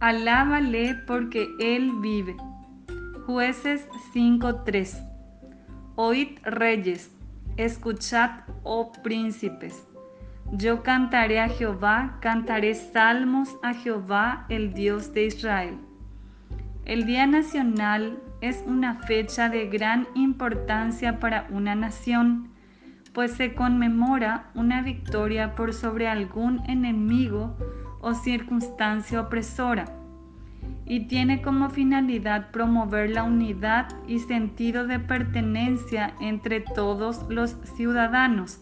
Alábale porque Él vive. Jueces 5:3. Oíd reyes, escuchad, oh príncipes. Yo cantaré a Jehová, cantaré salmos a Jehová, el Dios de Israel. El Día Nacional es una fecha de gran importancia para una nación, pues se conmemora una victoria por sobre algún enemigo o circunstancia opresora y tiene como finalidad promover la unidad y sentido de pertenencia entre todos los ciudadanos.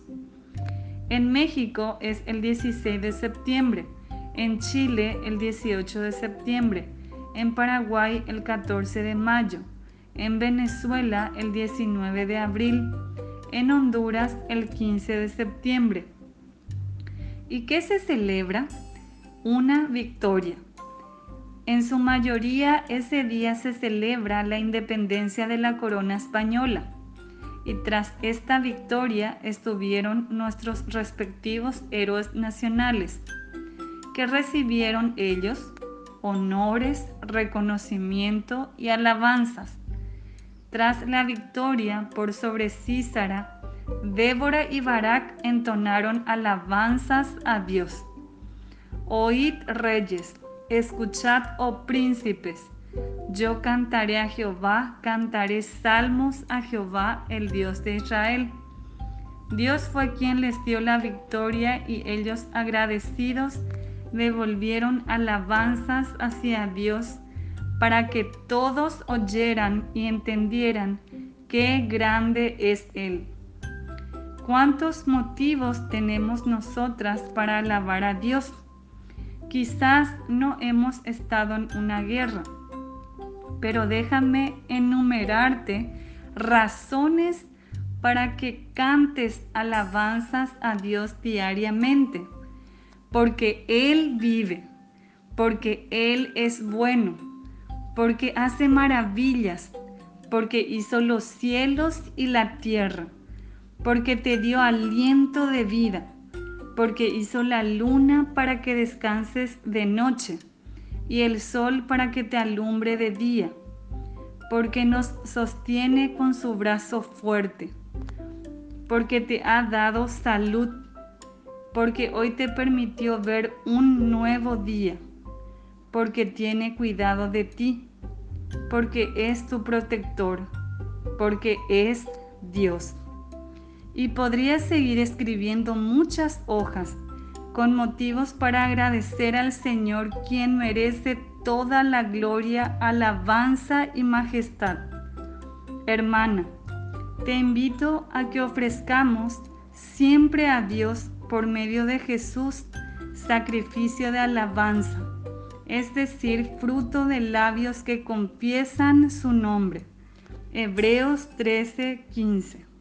En México es el 16 de septiembre, en Chile el 18 de septiembre, en Paraguay el 14 de mayo, en Venezuela el 19 de abril, en Honduras el 15 de septiembre. ¿Y qué se celebra? Una victoria. En su mayoría ese día se celebra la independencia de la corona española y tras esta victoria estuvieron nuestros respectivos héroes nacionales, que recibieron ellos honores, reconocimiento y alabanzas. Tras la victoria por sobre Císara, Débora y Barak entonaron alabanzas a Dios. Oíd reyes, Escuchad, oh príncipes, yo cantaré a Jehová, cantaré salmos a Jehová, el Dios de Israel. Dios fue quien les dio la victoria y ellos agradecidos devolvieron alabanzas hacia Dios para que todos oyeran y entendieran qué grande es Él. ¿Cuántos motivos tenemos nosotras para alabar a Dios? Quizás no hemos estado en una guerra, pero déjame enumerarte razones para que cantes alabanzas a Dios diariamente, porque Él vive, porque Él es bueno, porque hace maravillas, porque hizo los cielos y la tierra, porque te dio aliento de vida porque hizo la luna para que descanses de noche y el sol para que te alumbre de día, porque nos sostiene con su brazo fuerte, porque te ha dado salud, porque hoy te permitió ver un nuevo día, porque tiene cuidado de ti, porque es tu protector, porque es Dios y podría seguir escribiendo muchas hojas con motivos para agradecer al Señor quien merece toda la gloria, alabanza y majestad. Hermana, te invito a que ofrezcamos siempre a Dios por medio de Jesús sacrificio de alabanza, es decir, fruto de labios que confiesan su nombre. Hebreos 13:15